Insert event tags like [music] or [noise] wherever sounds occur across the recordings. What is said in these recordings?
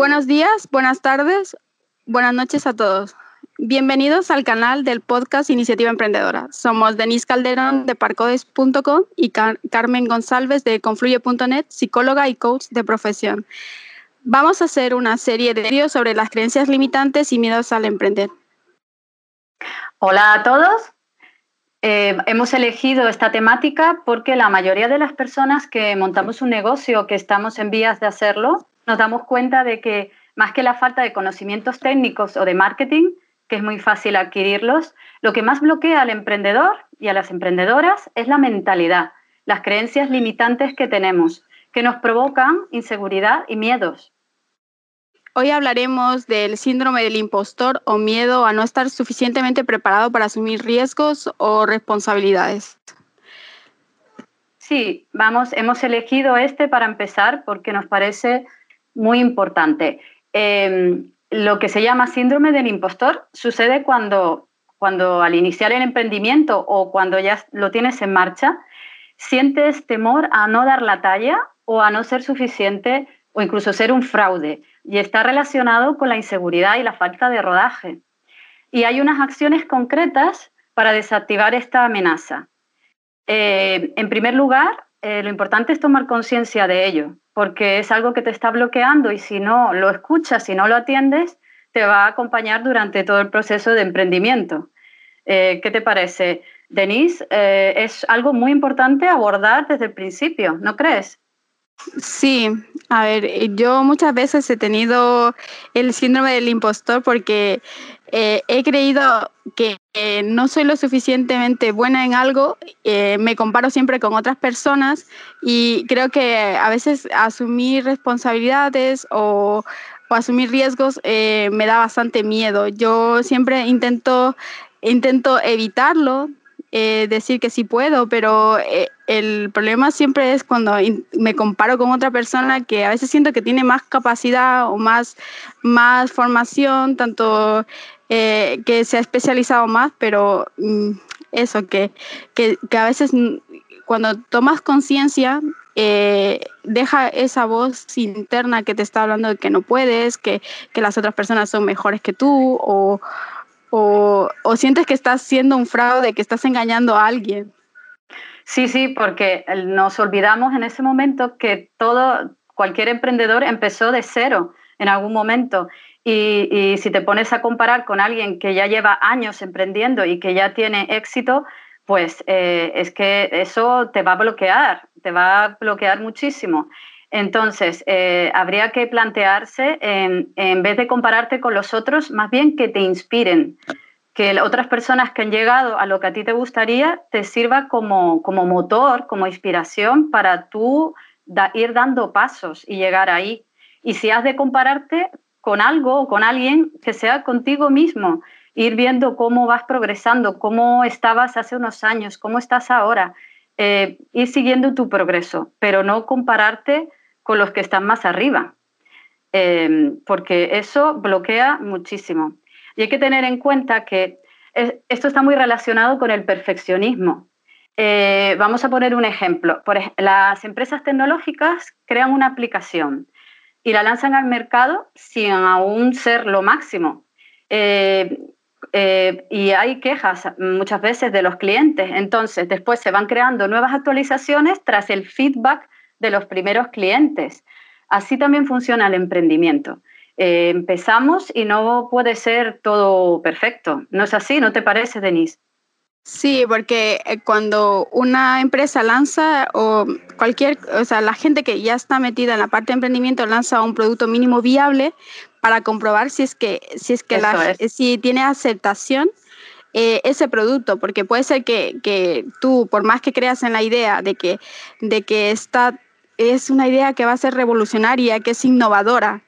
Buenos días, buenas tardes, buenas noches a todos. Bienvenidos al canal del podcast Iniciativa Emprendedora. Somos Denise Calderón de Parcodes.com y Carmen González de Confluye.net, psicóloga y coach de profesión. Vamos a hacer una serie de vídeos sobre las creencias limitantes y miedos al emprender. Hola a todos. Eh, hemos elegido esta temática porque la mayoría de las personas que montamos un negocio, que estamos en vías de hacerlo, nos damos cuenta de que más que la falta de conocimientos técnicos o de marketing, que es muy fácil adquirirlos, lo que más bloquea al emprendedor y a las emprendedoras es la mentalidad, las creencias limitantes que tenemos, que nos provocan inseguridad y miedos. Hoy hablaremos del síndrome del impostor o miedo a no estar suficientemente preparado para asumir riesgos o responsabilidades. Sí, vamos, hemos elegido este para empezar porque nos parece muy importante. Em, lo que se llama síndrome del impostor sucede cuando, cuando al iniciar el emprendimiento o cuando ya lo tienes en marcha, sientes temor a no dar la talla o a no ser suficiente o incluso ser un fraude. Y está relacionado con la inseguridad y la falta de rodaje. Y hay unas acciones concretas para desactivar esta amenaza. Eh, en primer lugar, eh, lo importante es tomar conciencia de ello porque es algo que te está bloqueando y si no lo escuchas, si no lo atiendes, te va a acompañar durante todo el proceso de emprendimiento. Eh, ¿Qué te parece? Denise, eh, es algo muy importante abordar desde el principio, ¿no crees? Sí, a ver, yo muchas veces he tenido el síndrome del impostor porque eh, he creído que no soy lo suficientemente buena en algo, eh, me comparo siempre con otras personas y creo que a veces asumir responsabilidades o, asumir riesgos eh, me da bastante miedo. Yo siempre intento, intento evitarlo, decir que sí puedo, pero el problema siempre es cuando me comparo con otra persona que a veces siento que tiene más capacidad o más, más formación, tanto eh, que se ha especializado más, pero mm, eso, que, que, a veces cuando tomas conciencia, eh, deja esa voz interna que te está hablando de que no puedes, que, que las otras personas son mejores que tú, o, o, o, sientes que estás siendo un fraude, que estás engañando a alguien. Sí, sí, porque nos olvidamos en ese momento que todo, cualquier emprendedor empezó de cero en algún momento y, si te pones a comparar con alguien que ya lleva años emprendiendo y que ya tiene éxito, pues eh, es que eso te va a bloquear, te va a bloquear muchísimo. Entonces, eh, habría que plantearse, en, vez de compararte con los otros, más bien que te inspiren, que otras personas que han llegado a lo que a ti te gustaría te sirva como, como motor, como inspiración para tú ir dando pasos y llegar ahí. Y si has de compararte, con algo o con alguien que sea contigo mismo, ir viendo cómo vas progresando, cómo estabas hace unos años, cómo estás ahora, eh, ir siguiendo tu progreso, pero no compararte con los que están más arriba, em, porque eso bloquea muchísimo. Y hay que tener en cuenta que esto está muy relacionado con el perfeccionismo. Eh, vamos a poner un ejemplo. Las empresas tecnológicas crean una aplicación y la lanzan al mercado sin aún ser lo máximo. Eh, eh, y hay quejas muchas veces de los clientes. Entonces, después se van creando nuevas actualizaciones tras el feedback de los primeros clientes. Así también funciona el emprendimiento. Eh, empezamos y no puede ser todo perfecto. ¿No es así? ¿No te parece, Denise? Sí, porque eh, cuando una empresa lanza o cualquier, o sea, la gente que ya está metida en la parte de emprendimiento lanza un producto mínimo viable para comprobar si es que, si es que la, si tiene aceptación eh, ese producto, porque puede ser que, que, tú, por más que creas en la idea de que, de que esta es una idea que va a ser revolucionaria, que es innovadora,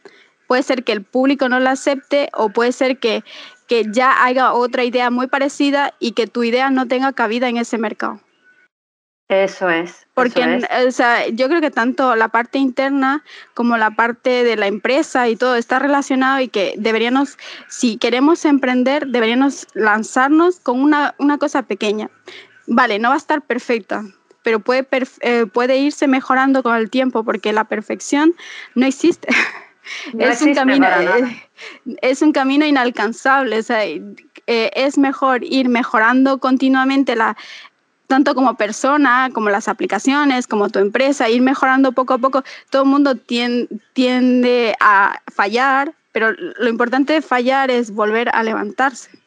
puede ser que el público no la acepte o puede ser que, que ya haya otra idea muy parecida y que tu idea no tenga cabida en ese mercado. Eso es. Porque O sea, yo creo que tanto la parte interna como la parte de la empresa y todo está relacionado y que deberíamos, si queremos emprender, deberíamos lanzarnos con una, una cosa pequeña. Vale, no va a estar perfecta, pero puede, eh, puede irse mejorando con el tiempo porque la perfección no existe. [laughs] es, un camino, eh, es un camino inalcanzable. O sea, eh, es mejor ir mejorando continuamente la, tanto como persona, como las aplicaciones, como tu empresa, ir mejorando poco a poco. Todo el mundo tiende a fallar, pero lo importante de fallar es volver a levantarse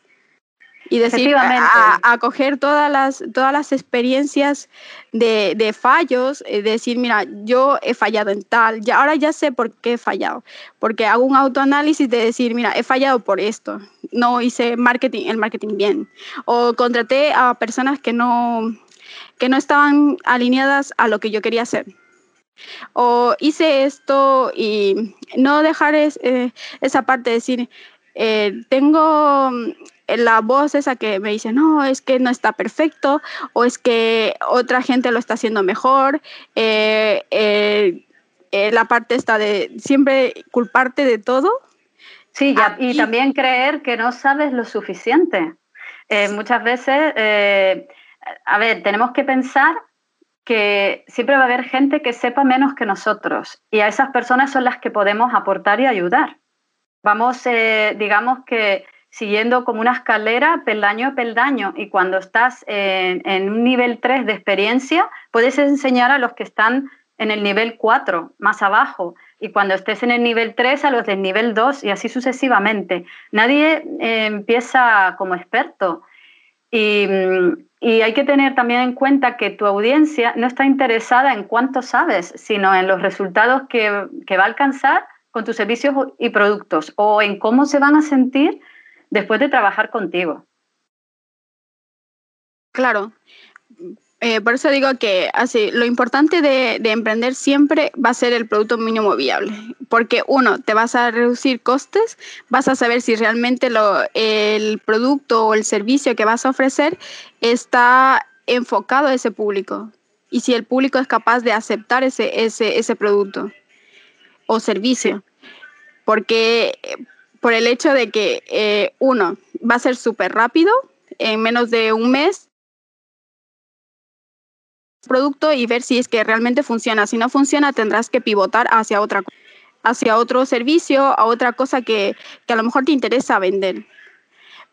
y decir, a, a, coger todas las, todas las experiencias de, de, fallos, eh, decir, mira, yo he fallado en tal, ya, ahora ya sé por qué he fallado, porque hago un autoanálisis de decir, mira, he fallado por esto, no hice marketing, el marketing bien, o contraté a personas que no, que no estaban alineadas a lo que yo quería hacer. O hice esto y no dejar eh, esa parte de decir, eh, tengo la voz esa que me dice, no, es que no está perfecto, o es que otra gente lo está haciendo mejor, eh, eh, eh, la parte está de siempre culparte de todo. Sí, y también creer que no sabes lo suficiente. muchas veces, a ver, tenemos que pensar que siempre va a haber gente que sepa menos que nosotros y a esas personas son las que podemos aportar y ayudar. Vamos, digamos que siguiendo como una escalera peldaño a peldaño y cuando estás en, un nivel 3 de experiencia, puedes enseñar a los que están en el nivel 4, más abajo, y cuando estés en el nivel 3 a los del nivel 2 y así sucesivamente. Nadie eh, empieza como experto. Y, y, hay que tener también en cuenta que tu audiencia no está interesada en cuánto sabes, sino en los resultados que, que va a alcanzar con tus servicios y productos o en cómo se van a sentir después de trabajar contigo. Claro. Eh, por eso digo que así, lo importante de, emprender siempre va a ser el producto mínimo viable, porque uno, te vas a reducir costes, vas a saber si realmente lo, el producto o el servicio que vas a ofrecer está enfocado a ese público y si el público es capaz de aceptar ese, ese, ese producto o servicio. Porque por el hecho de que, eh, uno, va a ser súper rápido, en menos de un mes, producto y ver si es que realmente funciona. Si no funciona, tendrás que pivotar hacia otra hacia otro servicio, a otra cosa que, que a lo mejor te interesa vender.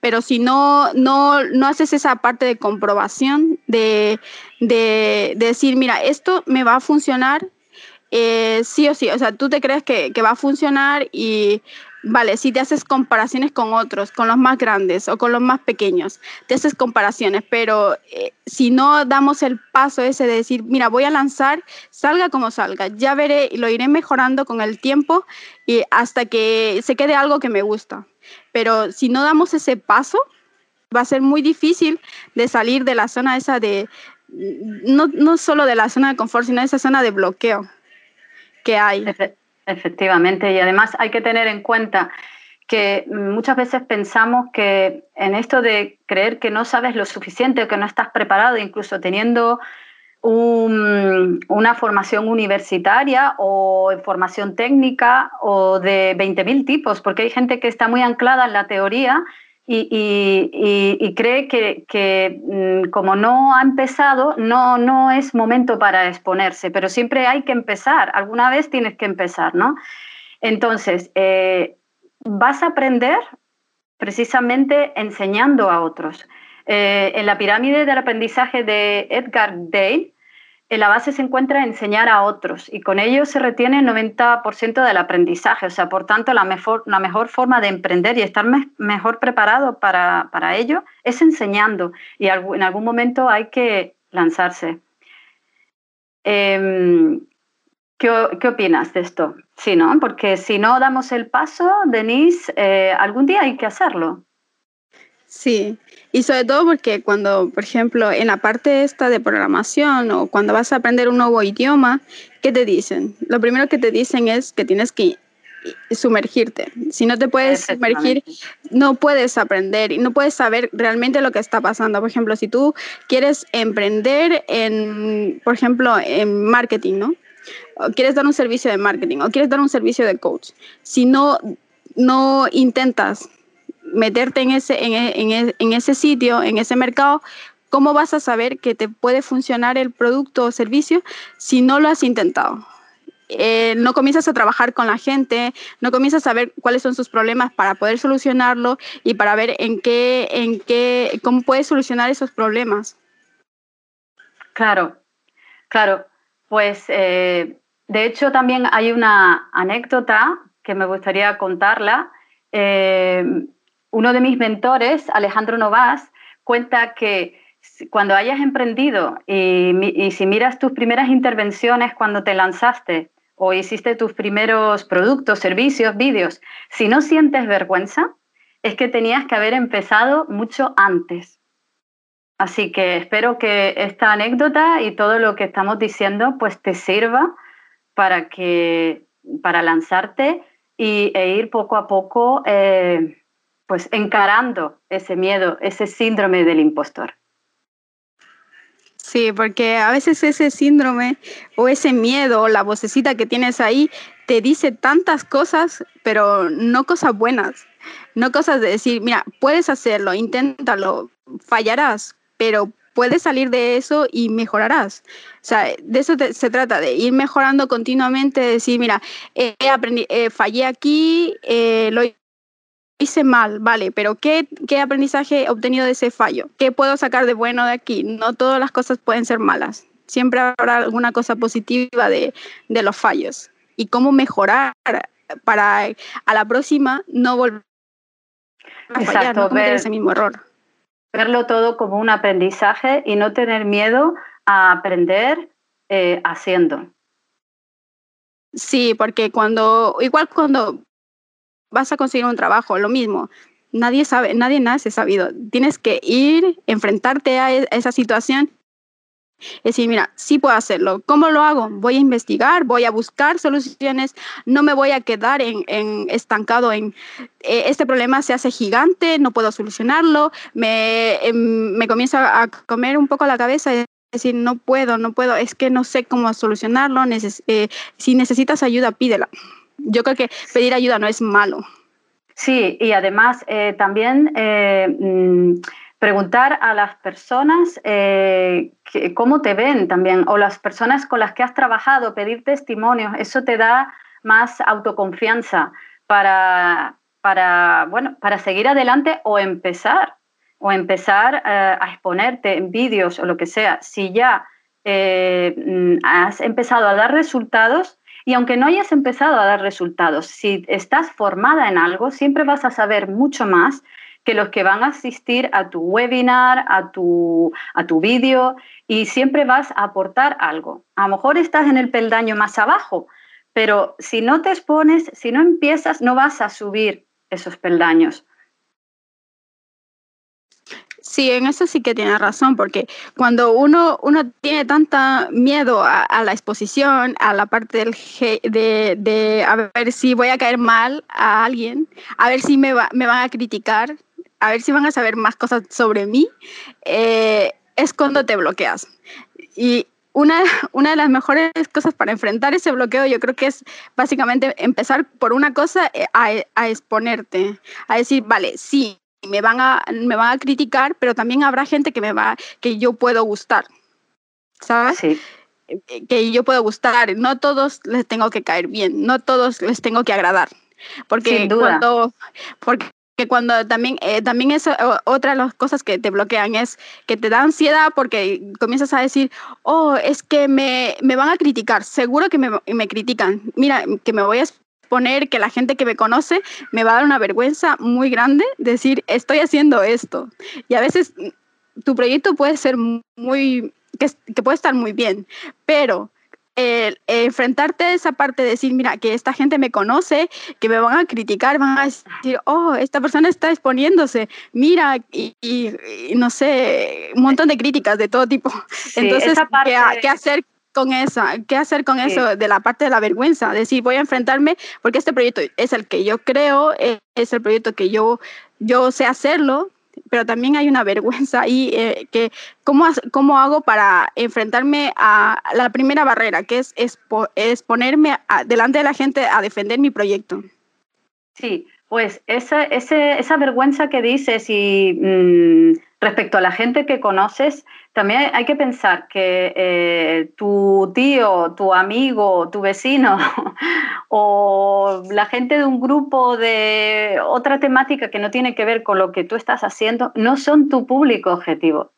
Pero si no, no, no haces esa parte de comprobación, de, de, decir, mira, esto me va a funcionar eh, sí o sí, o sea, tú te crees que, que, va a funcionar y Vale, si te haces comparaciones con otros, con los más grandes o con los más pequeños, te haces comparaciones, pero eh, si no damos el paso ese de decir, mira, voy a lanzar, salga como salga, ya veré y lo iré mejorando con el tiempo y hasta que se quede algo que me gusta. Pero si no damos ese paso, va a ser muy difícil de salir de la zona esa de, no, no solo de la zona de confort, sino de esa zona de bloqueo que hay. Efectivamente, y además hay que tener en cuenta que muchas veces pensamos que en esto de creer que no sabes lo suficiente o que no estás preparado, incluso teniendo una formación universitaria o formación técnica o de 20.000 tipos, porque hay gente que está muy anclada en la teoría y, cree que, mm, como no ha empezado, no, no es momento para exponerse, pero siempre hay que empezar, alguna vez tienes que empezar, ¿no? Entonces, eh, vas a aprender precisamente enseñando a otros. Eh, en la pirámide del aprendizaje de Edgar Dale, en la base se encuentra enseñar a otros y con ello se retiene el 90% del aprendizaje. O sea, por tanto, la mejor, forma de emprender y estar mejor preparado para, ello es enseñando y en algún momento hay que lanzarse. Em, ¿qué, opinas de esto? Sí, ¿no? Porque si no damos el paso, Denise, eh, algún día hay que hacerlo. Sí, y sobre todo porque cuando, por ejemplo, en la parte esta de programación o cuando vas a aprender un nuevo idioma, ¿qué te dicen? Lo primero que te dicen es que tienes que sumergirte. Si no te puedes sumergir, no puedes aprender y no puedes saber realmente lo que está pasando. Por ejemplo, si tú quieres emprender en, por ejemplo, en marketing, ¿no? O quieres dar un servicio de marketing o quieres dar un servicio de coach. Si no, no intentas meterte en ese, en, en, ese sitio, en ese mercado, ¿cómo vas a saber que te puede funcionar el producto o servicio si no lo has intentado? eh, no comienzas a trabajar con la gente, no comienzas a ver cuáles son sus problemas para poder solucionarlo y para ver en qué, en qué, cómo puedes solucionar esos problemas. Claro, claro. Pues eh, de hecho también hay una anécdota que me gustaría contarla. Eh, uno de mis mentores, Alejandro Novas, cuenta que cuando hayas emprendido y, si miras tus primeras intervenciones cuando te lanzaste o hiciste tus primeros productos, servicios, vídeos, si no sientes vergüenza, es que tenías que haber empezado mucho antes. Así que espero que esta anécdota y todo lo que estamos diciendo pues te sirva para que para lanzarte y, e ir poco a poco eh, pues encarando ese miedo, ese síndrome del impostor. Sí, porque a veces ese síndrome o ese miedo o la vocecita que tienes ahí te dice tantas cosas, pero no cosas buenas, no cosas de decir, mira, puedes hacerlo, inténtalo, fallarás, pero puedes salir de eso y mejorarás. O sea, de eso se trata, de ir mejorando continuamente, decir, mira, eh, fallé aquí, eh, lo hice mal, vale, pero ¿qué, ¿qué aprendizaje he obtenido de ese fallo? ¿Qué puedo sacar de bueno de aquí? No todas las cosas pueden ser malas. Siempre habrá alguna cosa positiva de, de los fallos. Y cómo mejorar para a la próxima no volver a fallar, no cometer ese mismo error. Verlo todo como un aprendizaje y no tener miedo a aprender eh, haciendo. Sí, porque cuando, igual cuando vas a conseguir un trabajo, lo mismo. Nadie sabe, nadie nace sabido. Tienes que ir, enfrentarte a e, esa situación decir, mira, sí puedo hacerlo. ¿Cómo lo hago? Voy a investigar, voy a buscar soluciones, no me voy a quedar en, estancado en eh, este problema se hace gigante, no puedo solucionarlo, me, em, me comienza a comer un poco la cabeza y decir, no puedo, no puedo, es que no sé cómo solucionarlo, eh, si necesitas ayuda, pídela yo creo que pedir ayuda no es malo. Sí, y además eh, también eh, mm, preguntar a las personas eh, cómo te ven también, o las personas con las que has trabajado, pedir testimonios, eso te da más autoconfianza para, para, bueno, para seguir adelante o empezar, o empezar a exponerte en vídeos o lo que sea. Si ya mm, has empezado a dar resultados, y aunque no hayas empezado a dar resultados, si estás formada en algo, siempre vas a saber mucho más que los que van a asistir a tu webinar, a tu, a tu vídeo, y siempre vas a aportar algo. A lo mejor estás en el peldaño más abajo, pero si no te expones, si no empiezas, no vas a subir esos peldaños. Sí, en eso sí que tiene razón, porque cuando uno, uno tiene tanta miedo a, la exposición, a la parte de, de, a ver si voy a caer mal a alguien, a ver si me, me van a criticar, a ver si van a saber más cosas sobre mí, eh, es cuando te bloqueas. Y una, una de las mejores cosas para enfrentar ese bloqueo yo creo que es básicamente empezar por una cosa eh, a, a exponerte, a decir, vale, sí, me van a, me van a criticar, pero también habrá gente que me va, que yo puedo gustar, ¿sabes? Sí. Eh, que yo puedo gustar, no todos les tengo que caer bien, no todos les tengo que agradar, porque cuando, porque cuando también, eh, también es otra de las cosas que te bloquean, es que te da ansiedad porque comienzas a decir, oh, es que me, me van a criticar, seguro que me, me critican, mira, que me voy a poner que la gente que me conoce me va a dar una vergüenza muy grande decir, estoy haciendo esto. Y a veces mm, tu proyecto puede ser muy, que, puede estar muy bien, pero el, enfrentarte a esa parte de decir, mira, que esta gente me conoce, que me van a criticar, van a decir, oh, esta persona está exponiéndose, mira, y, no sé, un montón de críticas de todo tipo. Entonces, ¿qué, ¿qué, hacer con esa, qué hacer con eso de la parte de la vergüenza, decir voy a enfrentarme porque este proyecto es el que yo creo, es el proyecto que yo, yo sé hacerlo, pero también hay una [laughs] vergüenza ahí eh, que ¿cómo, cómo hago para enfrentarme a la primera barrera, que es, es, ponerme delante de la gente a defender mi proyecto. Sí, Pues esa, vergüenza que dices y mm, respecto a la gente que conoces, también hay que pensar que eh, tu tío, tu amigo, tu vecino [laughs] o la gente de un grupo de otra temática que no tiene que ver con lo que tú estás haciendo, no son tu público objetivo.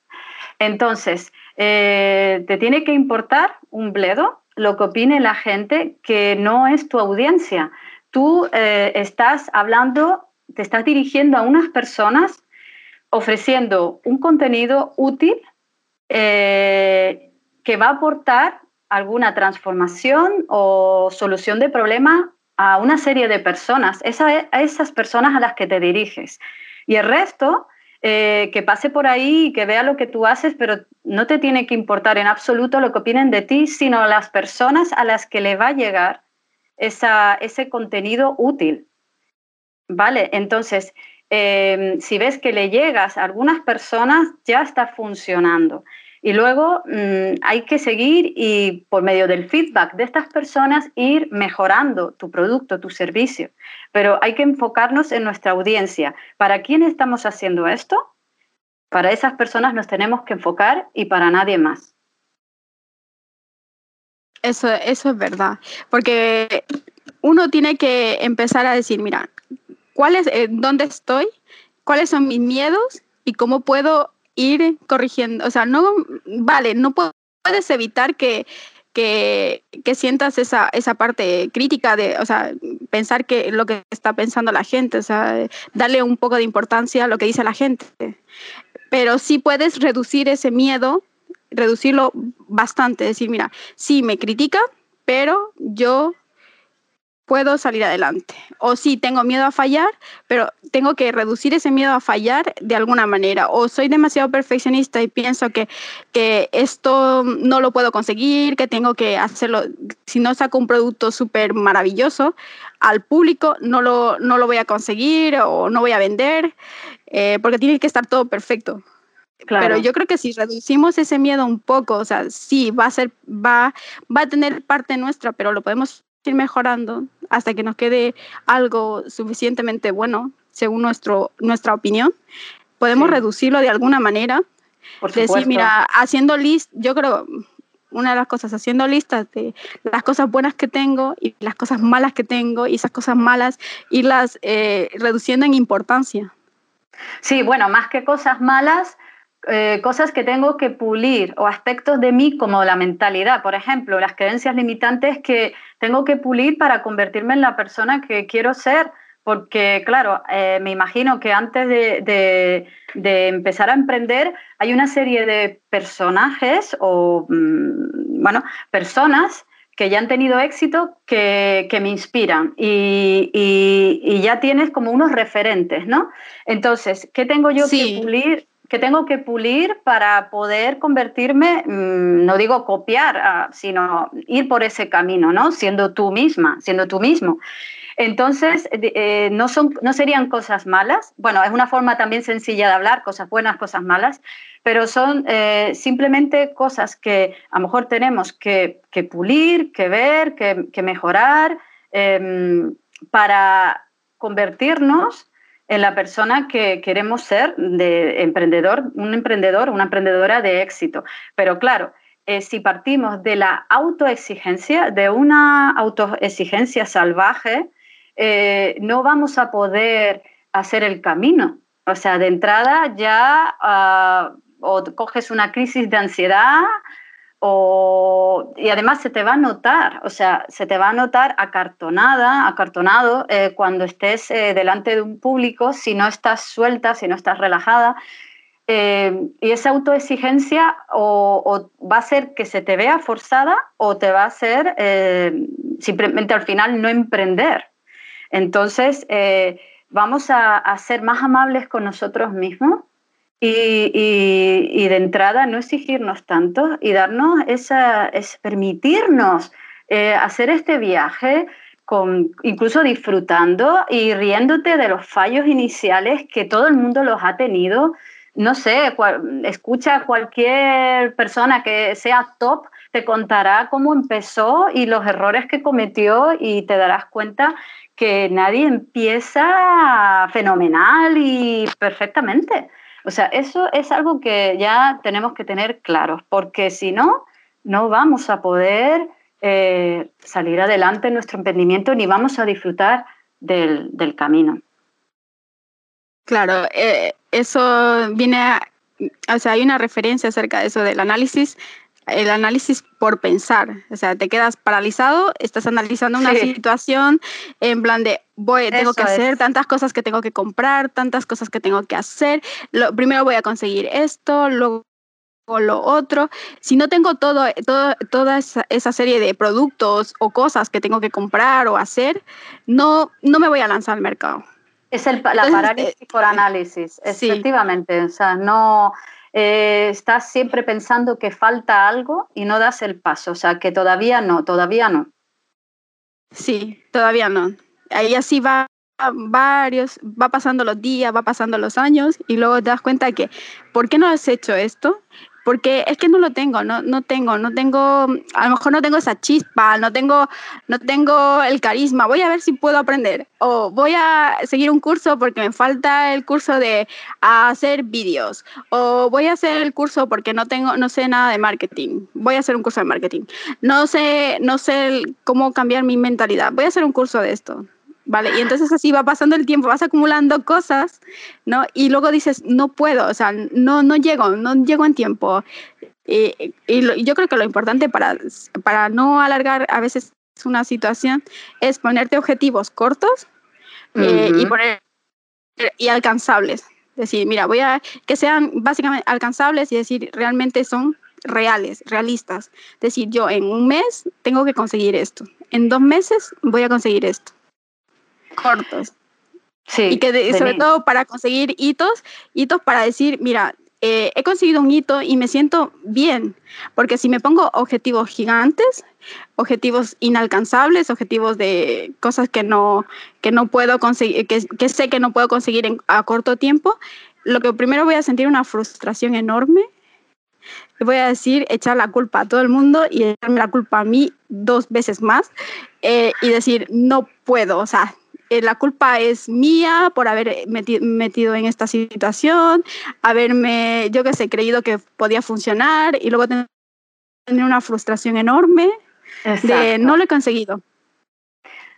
Entonces, eh, te tiene que importar un bledo lo que opine la gente que no es tu audiencia tú eh, estás hablando, te estás dirigiendo a unas personas ofreciendo un contenido útil eh, que va a aportar alguna transformación o solución de problema a una serie de personas, a esas personas a las que te diriges. Y el resto, eh, que pase por ahí y que vea lo que tú haces, pero no te tiene que importar en absoluto lo que opinen de ti, sino las personas a las que le va a llegar ese contenido útil. ¿Vale? Entonces, em, si ves que le llegas a algunas personas, ya está funcionando. Y luego mm, hay que seguir y por medio del feedback de estas personas ir mejorando tu producto, tu servicio. Pero hay que enfocarnos en nuestra audiencia. ¿Para quién estamos haciendo esto? Para esas personas nos tenemos que enfocar y para nadie más. Eso, eso es verdad, porque uno tiene que empezar a decir, mira, ¿cuál es, eh, ¿dónde estoy? ¿Cuáles son mis miedos? ¿Y cómo puedo ir corrigiendo? O sea, no, vale, no puedes evitar que, que, que, sientas esa, esa parte crítica de, o sea, pensar que lo que está pensando la gente, o sea, darle un poco de importancia a lo que dice la gente. Pero sí puedes reducir ese miedo reducirlo bastante, decir, mira, sí, me critica, pero yo puedo salir adelante. O sí, tengo miedo a fallar, pero tengo que reducir ese miedo a fallar de alguna manera. O soy demasiado perfeccionista y pienso que, que esto no lo puedo conseguir, que tengo que hacerlo. Si no saco un producto súper maravilloso al público, no lo, no lo voy a conseguir o no voy a vender, eh, porque tiene que estar todo perfecto. Pero yo creo que si reducimos ese miedo un poco, o sea, sí, va a ser, va, va a tener parte nuestra, pero lo podemos ir mejorando hasta que nos quede algo suficientemente bueno, según nuestro, nuestra opinión. Podemos reducirlo de alguna manera. Por Decir, mira, haciendo list, yo creo, una de las cosas, haciendo listas de las cosas buenas que tengo y las cosas malas que tengo y esas cosas malas, irlas eh, reduciendo en importancia. Sí, bueno, más que cosas malas, eh, cosas que tengo que pulir o aspectos de mí como la mentalidad, por ejemplo, las creencias limitantes que tengo que pulir para convertirme en la persona que quiero ser. Porque, claro, eh, me imagino que antes de, empezar a emprender hay una serie de personajes o, mm, bueno, personas que ya han tenido éxito que, me inspiran y, y, ya tienes como unos referentes, ¿no? Entonces, ¿qué tengo yo que pulir? Que tengo que pulir para poder convertirme, mm, no digo copiar, ah, sino ir por ese camino, ¿no? Siendo tú misma, siendo tú mismo. Entonces, eh, no, son, no serían cosas malas. Bueno, es una forma también sencilla de hablar, cosas buenas, cosas malas, pero son eh, simplemente cosas que a lo mejor tenemos que, pulir, que ver, que, mejorar em, para convertirnos en la persona que queremos ser de emprendedor, un emprendedor, una emprendedora de éxito. Pero claro, eh, si partimos de la autoexigencia, de una autoexigencia salvaje, eh, no vamos a poder hacer el camino. O sea, de entrada ya ah, o coges una crisis de ansiedad y además se te va a notar, o sea, se te va a notar acartonada, acartonado eh, cuando estés eh, delante de un público si no estás suelta, si no estás relajada. Eh, y esa autoexigencia o, va a ser que se te vea forzada o te va a hacer simplemente al final no emprender. Entonces, vamos a ser más amables con nosotros mismos y, de entrada no exigirnos tanto y darnos esa, es permitirnos eh, hacer este viaje con, incluso disfrutando y riéndote de los fallos iniciales que todo el mundo los ha tenido. No sé, escucha a cualquier persona que sea top te contará cómo empezó y los errores que cometió y te darás cuenta que nadie empieza fenomenal y perfectamente. O sea, eso es algo que ya tenemos que tener claro, porque si no, no vamos a poder eh, salir adelante en nuestro emprendimiento ni vamos a disfrutar del, camino. Claro, eh, eso viene a, o sea, hay una referencia acerca de eso del análisis, el análisis por pensar, o sea, te quedas paralizado, estás analizando una situación en plan de, voy, tengo que hacer tantas cosas que tengo que comprar, tantas cosas que tengo que hacer, lo, primero voy a conseguir esto, luego lo otro. Si no tengo todo, todo, toda esa, serie de productos o cosas que tengo que comprar o hacer, no, no me voy a lanzar al mercado. Es el, la parálisis eh, por análisis, efectivamente. O sea, no eh, estás siempre pensando que falta algo y no das el paso. O sea, que todavía no, todavía no. Sí, todavía no. Ahí así va varios, va pasando los días, va pasando los años y luego te das cuenta que, ¿por qué no has hecho esto? Porque es que no lo tengo, no, no tengo, no tengo, a lo mejor no tengo esa chispa, no tengo, no tengo el carisma, voy a ver si puedo aprender o voy a seguir un curso porque me falta el curso de hacer vídeos o voy a hacer el curso porque no tengo, no sé nada de marketing, voy a hacer un curso de marketing, no sé, no sé cómo cambiar mi mentalidad, voy a hacer un curso de esto, ¿vale? Y entonces así va pasando el tiempo, vas acumulando cosas, ¿no? Y luego dices, no puedo, o sea, no, no llego, no llego en tiempo. Y, yo creo que lo importante para, para no alargar a veces una situación es ponerte objetivos cortos eh, y, poner, y alcanzables. Decir, mira, voy a que sean básicamente alcanzables y decir, realmente son reales, realistas. Decir, yo en un mes tengo que conseguir esto, en dos meses voy a conseguir esto cortos. Sí, y que sobre todo para conseguir hitos, hitos para decir, mira, eh, he conseguido un hito y me siento bien, porque si me pongo objetivos gigantes, objetivos inalcanzables, objetivos de cosas que no, que no puedo conseguir, que, que sé que no puedo conseguir en, a corto tiempo, lo que primero voy a sentir una frustración enorme. Voy a decir, echar la culpa a todo el mundo y echarme la culpa a mí dos veces más eh, y decir, no puedo, o sea, eh, la culpa es mía por haber metido en esta situación, haberme, yo que sé, creído que podía funcionar y luego tener una frustración enorme de no lo he conseguido.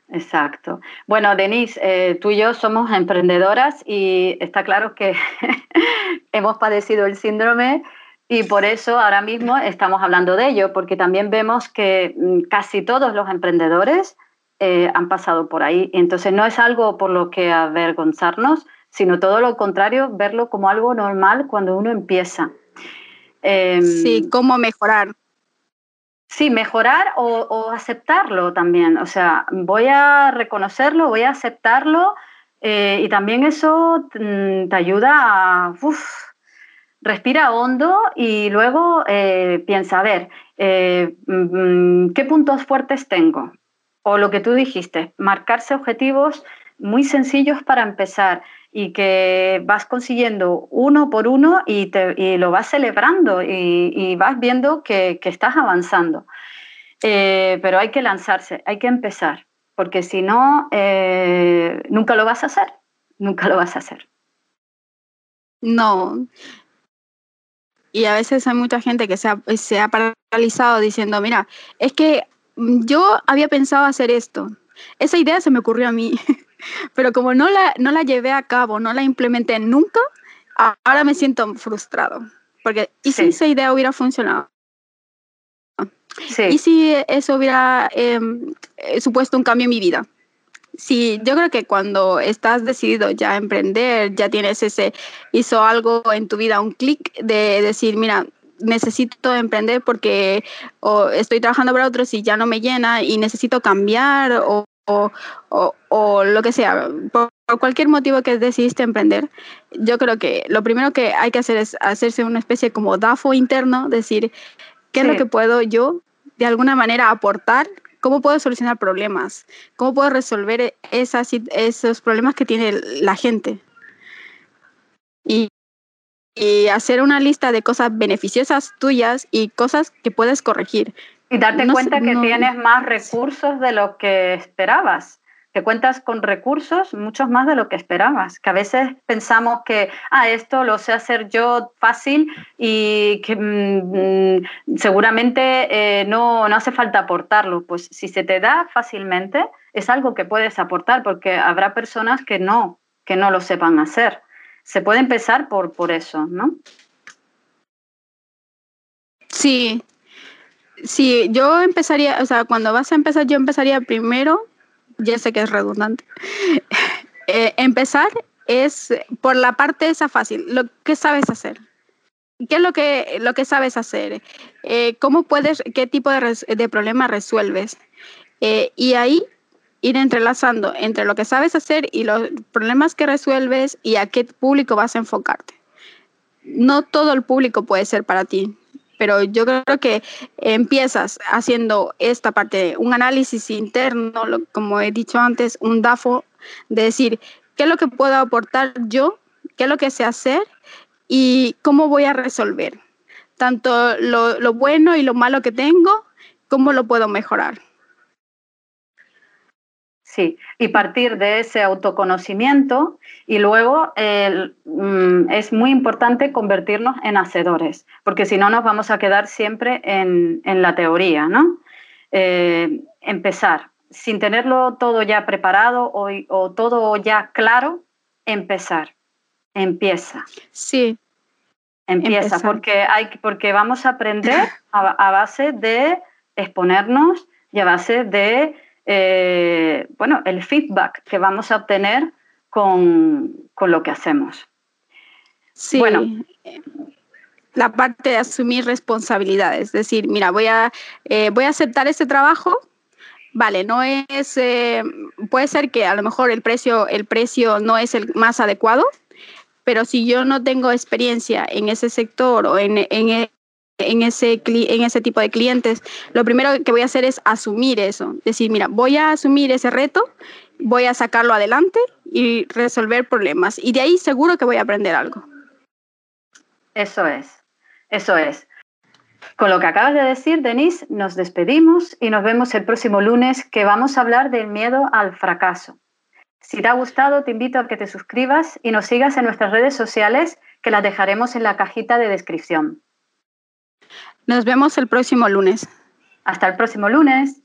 Exacto. Bueno, Denise, eh, tú y yo somos emprendedoras y está claro que [laughs] hemos padecido el síndrome y por eso ahora mismo estamos hablando de ello, porque también vemos que mm, casi todos los emprendedores eh, han pasado por ahí. Entonces no es algo por lo que avergonzarnos, sino todo lo contrario, verlo como algo normal cuando uno empieza. Em, sí, cómo mejorar. Sí, mejorar o, aceptarlo también. O sea, voy a reconocerlo, voy a aceptarlo eh, y también eso mm, te ayuda a... respira hondo y luego eh, piensa, a ver, mm, ¿qué puntos fuertes tengo? O lo que tú dijiste, marcarse objetivos muy sencillos para empezar y que vas consiguiendo uno por uno y, te, lo vas celebrando y, vas viendo que, estás avanzando. Eh, pero hay que lanzarse, hay que empezar, porque si no, eh, nunca lo vas a hacer, nunca lo vas a hacer. No. Y a veces hay mucha gente que se ha paralizado diciendo, mira, es que yo había pensado hacer esto. Esa idea se me ocurrió a mí, [laughs] pero como no la, no la llevé a cabo, no la implementé nunca, ahora me siento frustrado. Porque, ¿y si esa idea hubiera funcionado? ¿Y si eso hubiera em, eh, supuesto un cambio en mi vida? Sí, yo creo que cuando estás decidido ya a emprender, ya tienes ese, hizo algo en tu vida, un clic de decir, mira, necesito emprender porque o estoy trabajando para otros y ya no me llena y necesito cambiar o, o, lo que sea, por, cualquier motivo que decidiste emprender, yo creo que lo primero que hay que hacer es hacerse una especie como DAFO interno, decir, ¿qué es lo que puedo yo de alguna manera aportar? ¿Cómo puedo solucionar problemas? ¿Cómo puedo resolver esas, esos problemas que tiene la gente? Y, y hacer una lista de cosas beneficiosas tuyas y cosas que puedes corregir. Y darte cuenta que tienes más recursos de lo que esperabas que cuentas con recursos muchos más de lo que esperabas, que a veces pensamos que, ah, esto lo sé hacer yo fácil y que mm, mm, seguramente eh, no, no hace falta aportarlo. Pues si se te da fácilmente, es algo que puedes aportar, porque habrá personas que no, que no lo sepan hacer. Se puede empezar por, por eso, ¿no? Sí, sí, yo empezaría, o sea, cuando vas a empezar, yo empezaría primero ya sé que es redundante. [laughs] Eh, empezar es por la parte esa fácil, lo que sabes hacer. ¿Qué es lo que, lo que sabes hacer? Eh, ¿Cómo puedes, qué tipo de, de problema resuelves? Eh, y ahí ir entrelazando entre lo que sabes hacer y los problemas que resuelves y a qué público vas a enfocarte. No todo el público puede ser para ti pero yo creo que empiezas haciendo esta parte, un análisis interno, como he dicho antes, un DAFO, de decir, ¿qué es lo que puedo aportar yo? ¿Qué es lo que sé hacer? ¿Y cómo voy a resolver? Tanto lo, lo bueno y lo malo que tengo, ¿cómo lo puedo mejorar? Sí, y partir de ese autoconocimiento y luego mm, es muy importante convertirnos en hacedores, porque si no nos vamos a quedar siempre en, la teoría, ¿no? Eh, empezar, sin tenerlo todo ya preparado o, o, todo ya claro, empezar, empieza. Sí. Empieza, porque, hay, porque vamos a aprender a base de exponernos y a base de eh, bueno, el feedback que vamos a obtener con, lo que hacemos. Sí. Bueno, la parte de asumir responsabilidades, es decir, mira, voy a, eh, voy a aceptar este trabajo, vale, no es, eh, puede ser que a lo mejor el precio, el precio no es el más adecuado, pero si yo no tengo experiencia en ese sector o en, en, en ese, tipo de clientes, lo primero que voy a hacer es asumir eso. Decir, mira, voy a asumir ese reto, voy a sacarlo adelante y resolver problemas. Y de ahí seguro que voy a aprender algo. Eso es, eso es. Con lo que acabas de decir, Denise, nos despedimos y nos vemos el próximo lunes que vamos a hablar del miedo al fracaso. Si te ha gustado, te invito a que te suscribas y nos sigas en nuestras redes sociales que las dejaremos en la cajita de descripción. Nos vemos el próximo lunes. Hasta el próximo lunes.